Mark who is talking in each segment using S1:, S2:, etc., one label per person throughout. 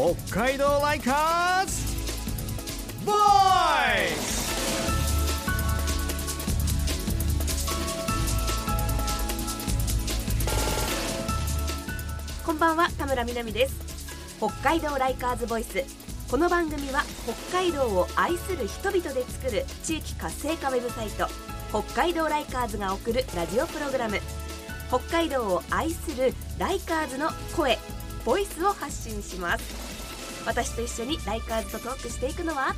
S1: 北海道ライカーズ!ボーイ
S2: こんばんは田村みなみです。北海道ライカーズボイス。この番組は北海道を愛する人々で作る地域活性化ウェブサイト北海道ライカーズが送るラジオプログラム。北海道を愛するライカーズの声ボイスを発信します。私と一緒にライカーズとトークしていくのは？よ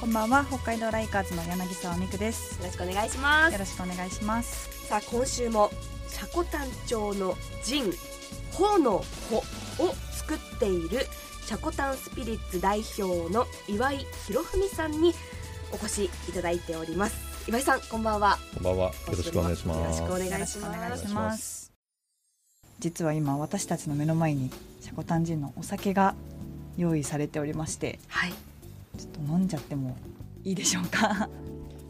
S3: こんばんは北海道ライカーズの柳沢美久です。
S2: ろしくお願いします。
S3: よろしくお願いします。
S2: さあ今週も積丹町の陣ほのほを作っている積丹スピリッツ代表の岩井博文さんにお越しいただいております。岩井さんこんばんは。
S4: こんばんは。よろしくお願いします。
S2: よろしくお願いし
S3: よろしくお願
S2: ます
S3: いします。実は今私たちの目の前にシャコタンジンのお酒が用意されておりまして
S2: はい。
S3: ちょっと飲んじゃってもいいでしょうか。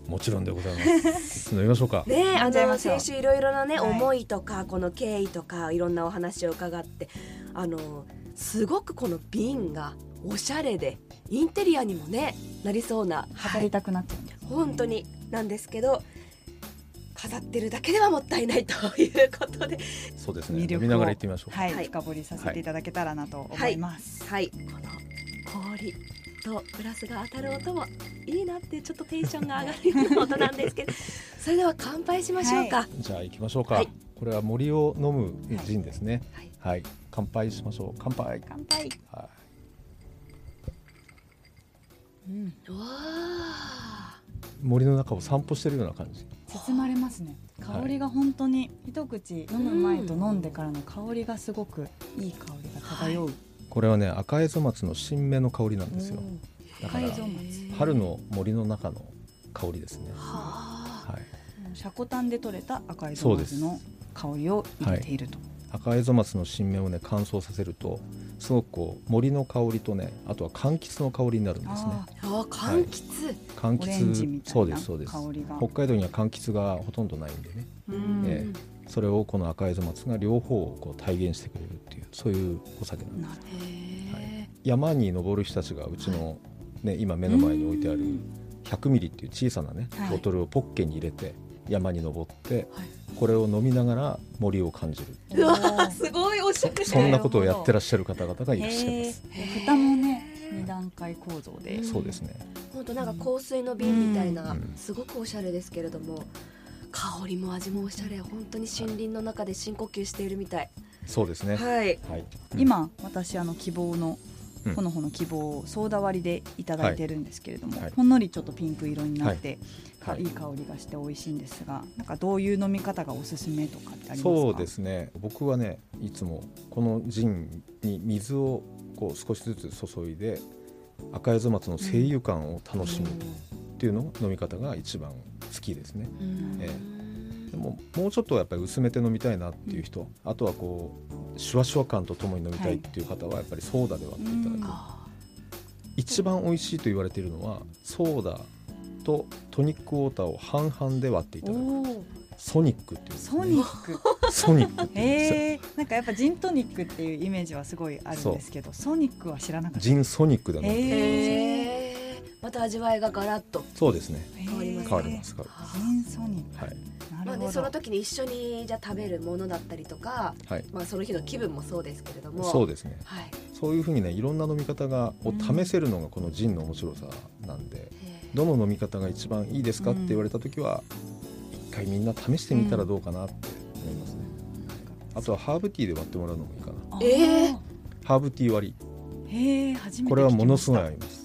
S4: もちろんでございます。飲みましょうか。
S2: ねえあ
S3: 飲んじゃいましょう。
S2: の先週いろいろなね、
S3: はい。
S2: 思いとかこの経緯とかいろんなお話を伺ってあのすごくこの瓶がおしゃれでインテリアにもねなりそうな
S3: 飾りたくなっちゃうんです、
S2: 本当になんですけど飾ってるだけではもったいないということで
S4: そうですね。
S3: 魅力を
S4: ながら行ってみましょう。
S3: はい、
S2: はい
S3: 深掘りさせていただけたらなと思います、
S2: はいこの氷とグラスが当たる音もいいなってちょっとテンションが上がるような音なんですけど それでは乾杯しましょうか、
S4: じゃあ行きましょうか。
S2: はい
S4: これは森を飲むジンですね。
S2: はい
S4: はい。乾杯しましょう。乾杯。
S3: 乾杯
S4: は
S3: うん
S2: うわ。
S4: 森の中を散歩してるような感じ。
S3: 包まれますね。香りが本当に一口飲む前と飲んでからの香りがすごくいい香りが漂う、
S4: これはね赤江戸松の新芽の香りなんですよ。だから春の森の中の香りですね。
S2: はあ。
S4: はい。
S3: シャコタンで採れた赤い
S4: そうです。
S3: 松の香りを入れていると、
S4: 赤江戸松の新芽をね乾燥させるとすごくこう森の香りとねあとは柑橘の香りになるんですね。
S3: あ
S2: あ柑橘、
S4: 柑
S3: オレンジみ
S4: 橘そう
S3: たいな
S4: ですそうです。北海道には柑橘がほとんどないんでね。
S2: うん。
S4: えそれをこの赤江戸松が両方をこう体現してくれるっていうそういうお酒なんです。
S3: なる
S2: へえ
S4: 山に登る人たちがうちの、ね、今目の前に置いてある100ミリっていう小さなね
S3: はい。
S4: ボトルをポッケに入れて山に登って
S2: はい
S4: これを飲みながら森を感じる。
S2: うわすごいおしゃれ
S4: そんなことをやってらっしゃる方々がいらっしゃい
S3: へ
S4: ます。
S3: え蓋もね二段階構造で、
S2: うん。
S4: そうですね。
S2: 本当なんか香水の瓶みたいな、
S4: うん。
S2: すごくおしゃれですけれども香りも味もおしゃれ。本当に森林の中で深呼吸しているみたい。
S4: そうですね。
S2: はい。
S4: はい。
S3: 今私あの希望の
S4: うん。
S3: ほのほの希望をソーダ割りでいただいてるんですけれども、
S4: はい。はい
S3: ほんのりちょっとピンク色になって、
S4: はい。
S3: い、い香りがして美味しいんですがなんかどういう飲み方がおすすめとかってありますか？
S4: そうですね。僕はねいつもこのジンに水をこう少しずつ注いで赤江戸松の精油感を楽しむっていうのを飲み方が一番好きですね。
S2: うん
S4: えでももうちょっとやっぱり薄めて飲みたいなっていう人、あとはこうシュワシュワ感とともに飲みたいっていう方はやっぱりソーダで割っていただく、
S2: あ
S4: 一番美味しいと言われているのはソーダとトニックウォーターを半々で割っていただく。ソニックっていうんです
S3: ソニック。
S4: ソニックっていうんですよ。
S3: へえなんかやっぱジントニックっていうイメージはすごいあるんですけどソニックは知らなかった。
S4: ジンソニックで飲んで
S3: へ
S2: ーへえまた味わいがガラッと
S4: そうですね。
S2: 変わりますね。
S4: 変わります。変わはい。
S2: まあね、その時に一緒にじゃあ食べるものだったりとか、
S4: はい。
S2: まあ、その日の気分もそうですけれども。
S4: そうですね。
S2: はい、
S4: そういうふうにねいろんな飲み方がを試せるのがこのジンの面白さなんで、どの飲み方が一番いいですかって言われた時は一回みんな試してみたらどうかなって思いますね、あとはハーブティーで割ってもらうのもいいかな。
S3: あ
S2: えー。
S4: ハーブティー割り。
S3: へえ初めて
S4: これはものすごい
S3: 聞きま
S4: 合います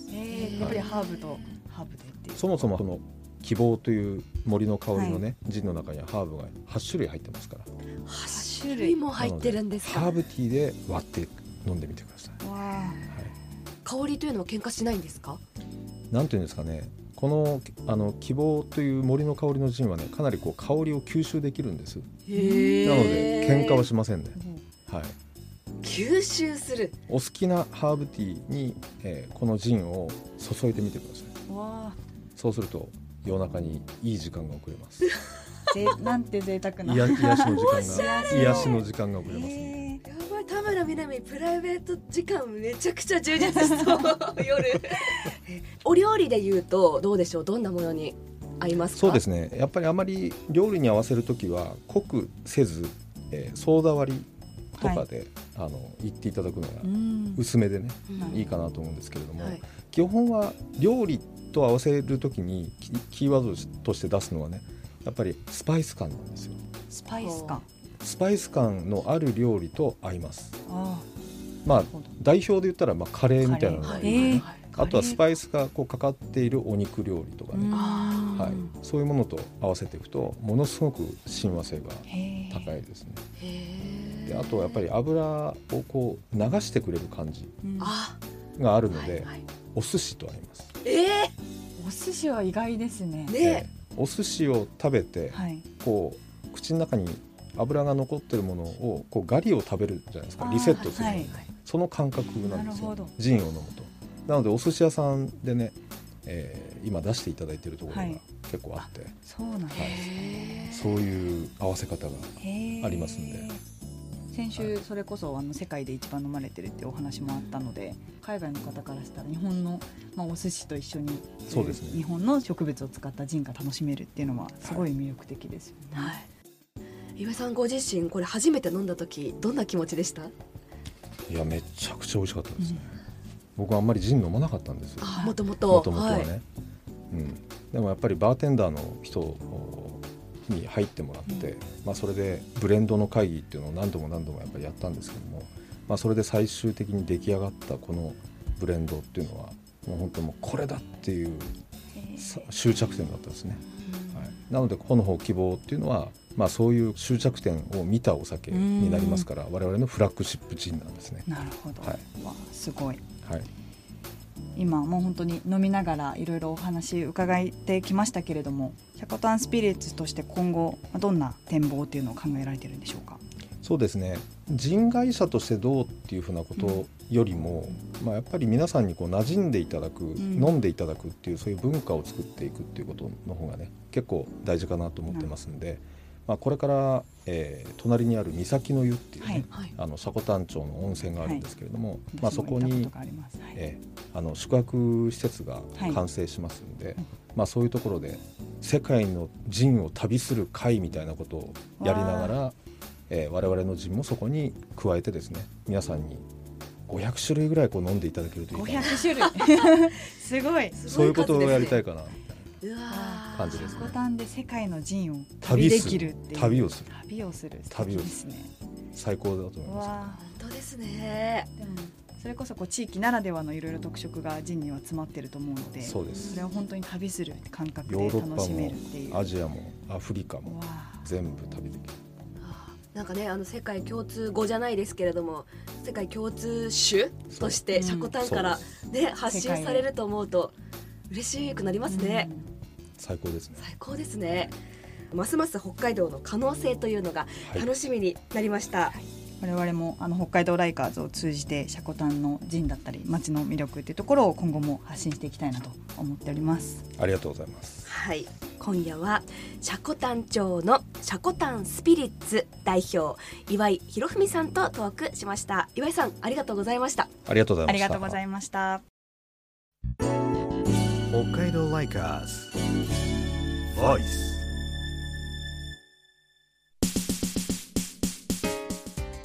S3: やっぱりハーブとハーブでっていう。
S4: そもそもこの希望という森の香りのね、ジンの中にはハーブが8種類入ってますから。
S2: 8種類も入ってるんですか？
S4: ハーブティーで割って飲んでみてください、はい、
S2: 香りというのは喧嘩しないんですか？
S4: なんていうんですかね。このあの希望という森の香りのジンはねかなりこう香りを吸収できるんです。
S2: へ
S4: なので喧嘩はしませんね、はい、
S2: 吸収する。
S4: お好きなハーブティーに、えーこのジンを注いでみてください。
S3: わあ。
S4: そうすると夜中にいい時間が送れます。
S3: ぜなんて贅沢な。
S4: 癒癒しの時間が 癒しの時間が送れますね、
S3: へえ
S2: やばい。田村みなみプライベート時間めちゃくちゃ充実しそう。夜。お料理で言うとどうでしょう？どんなものに合いますか？
S4: そうですね。やっぱりあまり料理に合わせる時は濃くせず、えーソーダ割りとかで、あの言っていただくのが
S3: うん。
S4: 薄めでね、
S2: うん。
S4: いいかなと思うんですけれども、
S2: はい。
S4: 基本は料理と合わせる時にキキーワードとして出すのはねやっぱりスパイス感なんですよ。
S3: スパイス感。
S4: スパイス感のある料理と合います。
S3: あ
S4: まあ代表で言ったらまあカレーみたいなのが
S3: カ
S4: あねあとはスパ
S3: イ
S4: イスがこうかかっているお肉料理とかね、はい、そういうものと合わせていくとものすごく親和性が高いですね。であとはやっぱり油をこう流してくれる感じ
S3: うん。
S2: あ。
S4: があるので、
S2: はいはい。
S4: お寿司と合います、
S2: え
S3: お寿司は意外ですね。
S2: ー、ね
S4: お寿司を食べて、
S3: はい。
S4: こう口の中に油が残ってるものをこうガリを食べるじゃないですか
S3: あー
S4: リセットする、
S3: はい。
S4: その感覚なんですよジンを飲むと。なのでお寿司屋さんでね、えー今出していただいているところが
S3: はい
S4: 結構あって、
S3: そうなんです
S2: へー
S4: そういう合わせ方がありますんで。
S3: 先週それこそあの世界で一番飲まれてるっていうお話もあったので海外の方からしたら日本の、まあ、お寿司と一緒に
S4: そうですね。
S3: 日本の植物を使ったジンが楽しめるっていうのはすごい魅力的ですよね。
S2: はい。岩井さんご自身これ初めて飲んだ時どんな気持ちでした？
S4: いやめちゃくちゃ美味しかったですね、僕はあんまりジン飲まなかったんですよ。
S2: あもともと。
S4: もともとはね、うん、でもやっぱりバーテンダーの人に入ってもらって、まあ、それでブレンドの会議っていうのを何度も何度もやっぱりやったんですけども、まあ、それで最終的に出来上がったこのブレンドっていうのはもう本当もうこれだっていうさ終着点だったんですね、はい、なのでこの方希望っていうのは、まあ、そういう終着点を見たお酒になりますから我々のフラッグシップジンなんですね。
S3: なるほど、
S4: はい。
S3: わあすごい。
S4: はい
S3: 今もう本当に飲みながらいろいろお話伺ってきましたけれどもシャコタンスピリッツとして今後どんな展望っていうのを考えられてるんでしょうか？
S4: そうですね。人会社としてどうっていうふうなことよりも、まあ、やっぱり皆さんにこう馴染んでいただく、
S3: ん。
S4: 飲んでいただくっていうそういう文化を作っていくっていうことの方がね結構大事かなと思ってますんで、まあ、これから、えー隣にある岬の湯っていうね、
S3: はい
S2: はい。
S4: あの積丹町の温泉があるんですけれども、まあ、
S3: 私
S4: そこに
S3: あ
S4: えーあの宿泊施設が完成しますんで、まあ、そういうところで世界の陣を旅する会みたいなことをやりながら、えー我々の陣もそこに加えてですね皆さんに500種類ぐらいこう飲んでいただけるといいかな。
S3: 500種類。すごい。
S2: す
S4: そういうことをやりたい
S2: か
S4: かな感じですね。
S3: シャコタンで世界の陣を旅
S4: 旅
S3: ですきるっていう。
S4: 旅をする。
S3: 旅をする。素
S4: 旅を
S3: すね。
S4: 最高だと思いうます。
S3: わ
S2: 本当ですね。
S3: でもそれこそこう地域ならではのいろいろ特色が陣には詰まってると思うので
S4: そうです。
S3: それを本当に旅する感覚
S4: ヨ
S3: で
S4: ーロッパ
S3: 楽しめ
S4: も
S3: るっていう。
S4: アジアもアフリカも全部旅できる。
S2: なんかねあの世界共通語じゃないですけれども世界共通種としてシャコタンからね発信されると思うと嬉しくなりますね、
S4: 最高ですね。
S2: 最高ですね。ますます北海道の可能性というのが
S4: はい。
S2: 楽しみになりました、
S3: 我々もあの北海道ライカーズを通じてシャコタンの陣だったり街の魅力っていうところを今後も発信していきたいなと思っております。
S4: ありがとうございます。
S2: はい。今夜はシャコタン町のシャコタンスピリッツ代表岩井博文さんとトークしました。岩井さんありがとうございました。
S4: ありがとうございました。
S3: ありがとうございました
S1: 北海道ライカーズ Voice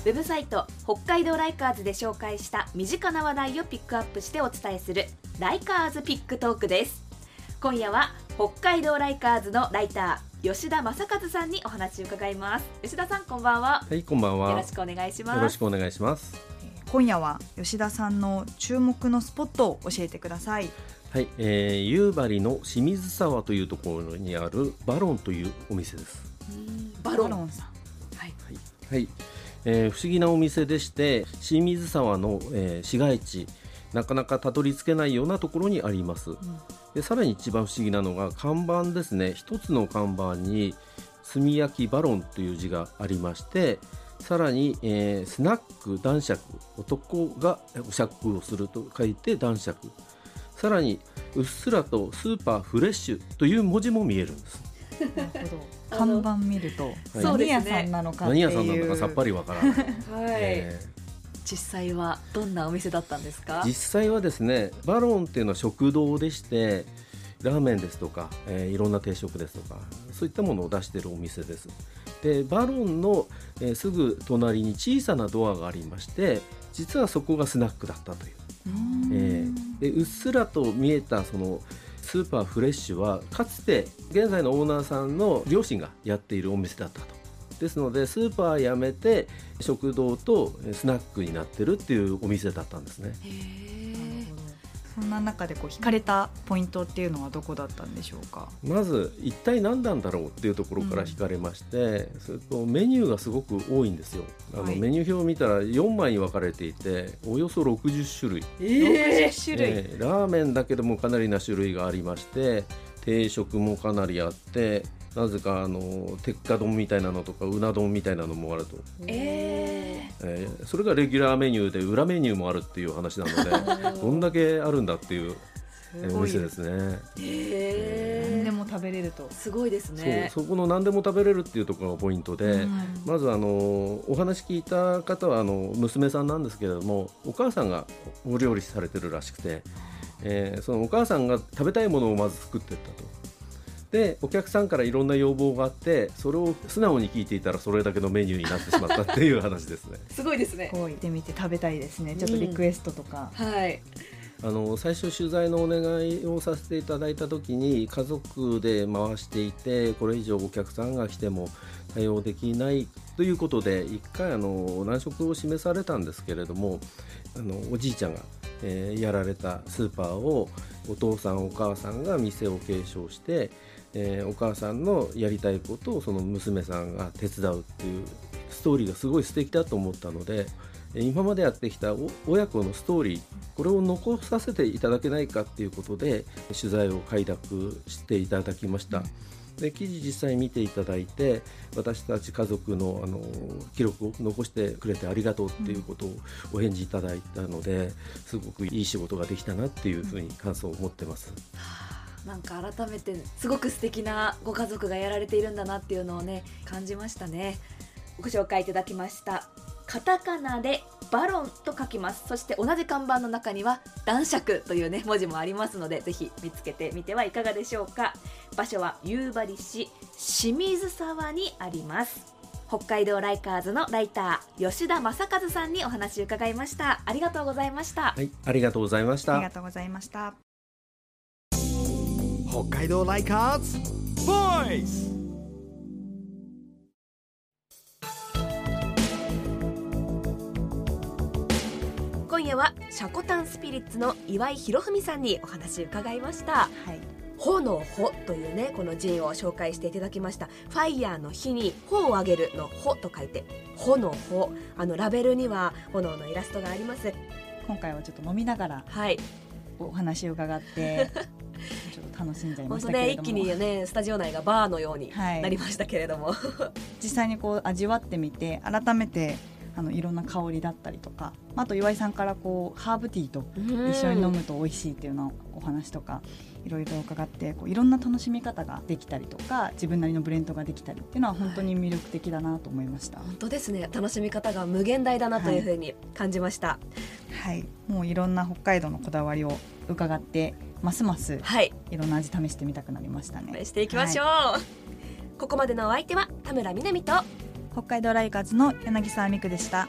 S2: ウェブサイト北海道ライカーズで紹介した身近な話題をピックアップしてお伝えするライカーズピックトークです。今夜は北海道ライカーズのライター吉田正和さんにお話を伺います。吉田さんこんばんは。
S5: はい、こんばんは。
S2: よろしくお願いします。
S5: よろしくお願いします。
S3: 今夜は吉田さんの注目のスポットを教えてください
S5: はい、えー、夕張の清水沢というところにあるバロンというお店です。
S2: バロン
S3: さん
S2: はい
S5: はい、えー不思議なお店でして、清水沢の、えー市街地、なかなかたどり着けないようなところにあります。でさらに一番不思議なのが看板ですね。一つの看板に炭焼きバロンという字がありまして。さらに、えースナック男爵男がお酌をすると書いて男爵さらにうっすらとスーパーフレッシュという文字も見えるんです。
S3: なるほど。看板見ると
S5: はい
S3: 何屋さんなのかっていう。
S5: 何屋さんなのかさっぱりわからない、
S2: はい、
S5: え
S6: 実際はどんなお店だったんですか？
S5: 実際はですねバロンっていうのは食堂でしてラーメンですとか、えー、いろんな定食ですとかそういったものを出しているお店です。でバロンの、えー、すぐ隣に小さなドアがありまして実はそこがスナックだったという、えー、でうっすらと見えたそのスーパーフレッシュはかつて現在のオーナーさんの両親がやっているお店だったとですのでスーパー辞めて食堂とスナックになってるっていうお店だったんですね。
S3: そんな中でこう惹かれたポイントっていうのはどこだったんでしょうか？
S5: まず一体何なんだろうっていうところから惹かれまして、うん、それとメニューがすごく多いんですよ。あの、はい、メニュー表を見たら4枚に分かれていておよそ60種類、
S3: えー、種類、
S5: えー、ラーメンだけでもかなりな種類がありまして定食もかなりあってなぜかあの鉄火丼みたいなのとかうな丼みたいなのもあると、
S6: え
S5: ー、えー、それがレギュラーメニューで裏メニューもあるっていう話なので ど。んだけあるんだっていうお店ですね。
S6: え
S3: ー、何でも食べれると。
S6: すごいですね。
S5: そこの何でも食べれるっていうところがポイントで、うん、まずあのお話聞いた方はあの娘さんなんですけれどもお母さんがお料理されてるらしくて、えー、そのお母さんが食べたいものをまず作っていったと。でお客さんからいろんな要望があってそれを素直に聞いていたらそれだけのメニューになってしまったっていう話ですね。
S6: すごいですね。
S3: こう行ってみて食べたいですね。ちょっとリクエストとか、
S6: うん、はい。
S5: あの最初取材のお願いをさせていただいた時に家族で回していてこれ以上お客さんが来ても対応できないということで一回あの難色を示されたんですけれどもあのおじいちゃんが、えー、やられたスーパーをお父さんお母さんが店を継承してえー、お母さんのやりたいことをその娘さんが手伝うっていうストーリーがすごい素敵だと思ったので今までやってきた親子のストーリーこれを残させていただけないかっていうことで取材を快諾していただきました。で記事実際見ていただいて私たち家族のあの記録を残してくれてありがとうっていうことをお返事いただいたのですごくいい仕事ができたなっていうふうに感想を持ってます。
S6: なんか改めてすごく素敵なご家族がやられているんだなっていうのをね感じましたねご紹介いただきましたカタカナでバロンと書きます。そして同じ看板の中には男爵というね文字もありますのでぜひ見つけてみてはいかがでしょうか。場所は夕張市清水沢にあります。北海道ライカーズのライター吉田正和さんにお話を伺いました。ありがとうございました。
S5: はいありがとうございました。
S3: ありがとうございました。
S1: 北海道ライカーズボイス
S2: 今夜はシャコタンスピリッツの岩井博文さんにお話伺いました。はい。炎の火というねこのジンを紹介していただきました。ファイヤーの火に火をあげるの火と書いて炎の火あのラベルには炎のイラストがあります。
S3: 今回はちょっと飲みながら
S2: はい。
S3: お話を伺って ちょっと楽しんじゃいましたけれ
S2: ども、ね、一気にねスタジオ内がバーのようになりましたけれども、はい、
S3: 実際にこう味わってみて改めてあのいろんな香りだったりとかあと岩井さんからこうハーブティーと一緒に飲むと美味しいっていうのお話とかいろいろ伺ってこういろんな楽しみ方ができたりとか自分なりのブレンドができたりっていうのは本当に魅力的だなと思いました、
S2: はい、本当ですね。楽しみ方が無限大だなというふうに感じました、
S3: はい、はい、もういろんな北海道のこだわりを伺ってますますい。ろんな味試してみたくなりましたね。
S2: していきましょう、はい、ここまでのお相手は田村みなみと
S3: 北海道ライカーズの柳沢美久でした。